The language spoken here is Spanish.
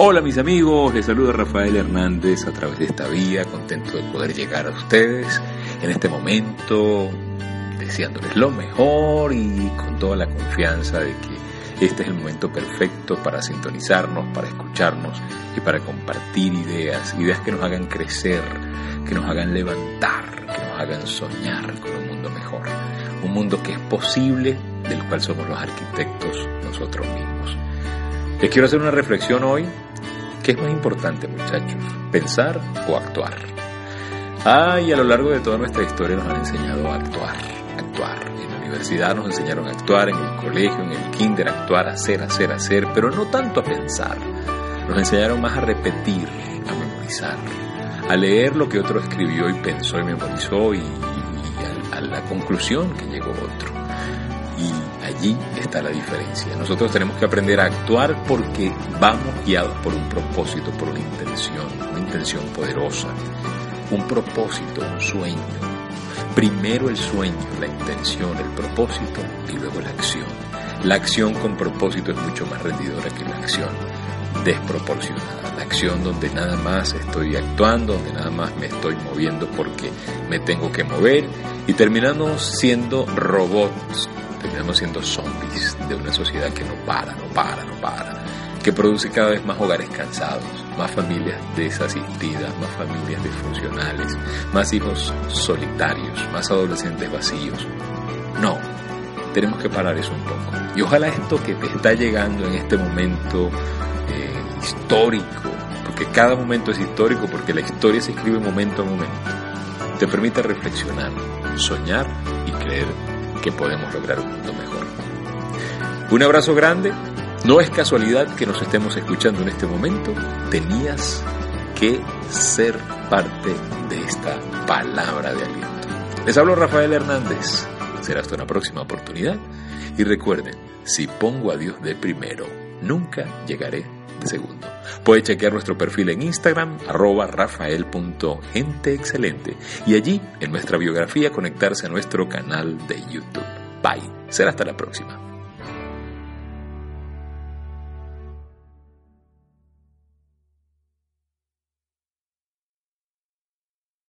Hola mis amigos, les saluda Rafael Hernández a través de esta vía, contento de poder llegar a ustedes en este momento, deseándoles lo mejor y con toda la confianza de que este es el momento perfecto para sintonizarnos, para escucharnos y para compartir ideas, ideas que nos hagan crecer, que nos hagan levantar, que nos hagan soñar con un mundo mejor, un mundo que es posible, del cual somos los arquitectos nosotros mismos. Les quiero hacer una reflexión hoy ¿Qué es más importante, muchachos? ¿Pensar o actuar? Ah, y a lo largo de toda nuestra historia nos han enseñado a actuar, actuar. En la universidad nos enseñaron a actuar, en el colegio, en el kinder, a actuar, hacer, hacer, hacer, pero no tanto a pensar. Nos enseñaron más a repetir, a memorizar, a leer lo que otro escribió y pensó y memorizó y, y a, a la conclusión que llegó otro. Y allí está la diferencia. Nosotros tenemos que aprender a actuar porque vamos guiados por un propósito, por una intención, una intención poderosa, un propósito, un sueño. Primero el sueño, la intención, el propósito y luego la acción. La acción con propósito es mucho más rendidora que la acción desproporcionada. La acción donde nada más estoy actuando, donde nada más me estoy moviendo porque me tengo que mover y terminamos siendo robots terminamos siendo zombies de una sociedad que no para, no para, no para, que produce cada vez más hogares cansados, más familias desasistidas, más familias disfuncionales, más hijos solitarios, más adolescentes vacíos. No, tenemos que parar eso un poco. Y ojalá esto que te está llegando en este momento eh, histórico, porque cada momento es histórico, porque la historia se escribe momento a momento, te permita reflexionar, soñar y creer que podemos lograr un mundo mejor. Un abrazo grande. No es casualidad que nos estemos escuchando en este momento. Tenías que ser parte de esta palabra de aliento. Les hablo Rafael Hernández. Será hasta una próxima oportunidad. Y recuerden, si pongo a Dios de primero, nunca llegaré segundo. Puede chequear nuestro perfil en Instagram, arroba rafael.genteexcelente, y allí, en nuestra biografía, conectarse a nuestro canal de YouTube. Bye. Será hasta la próxima.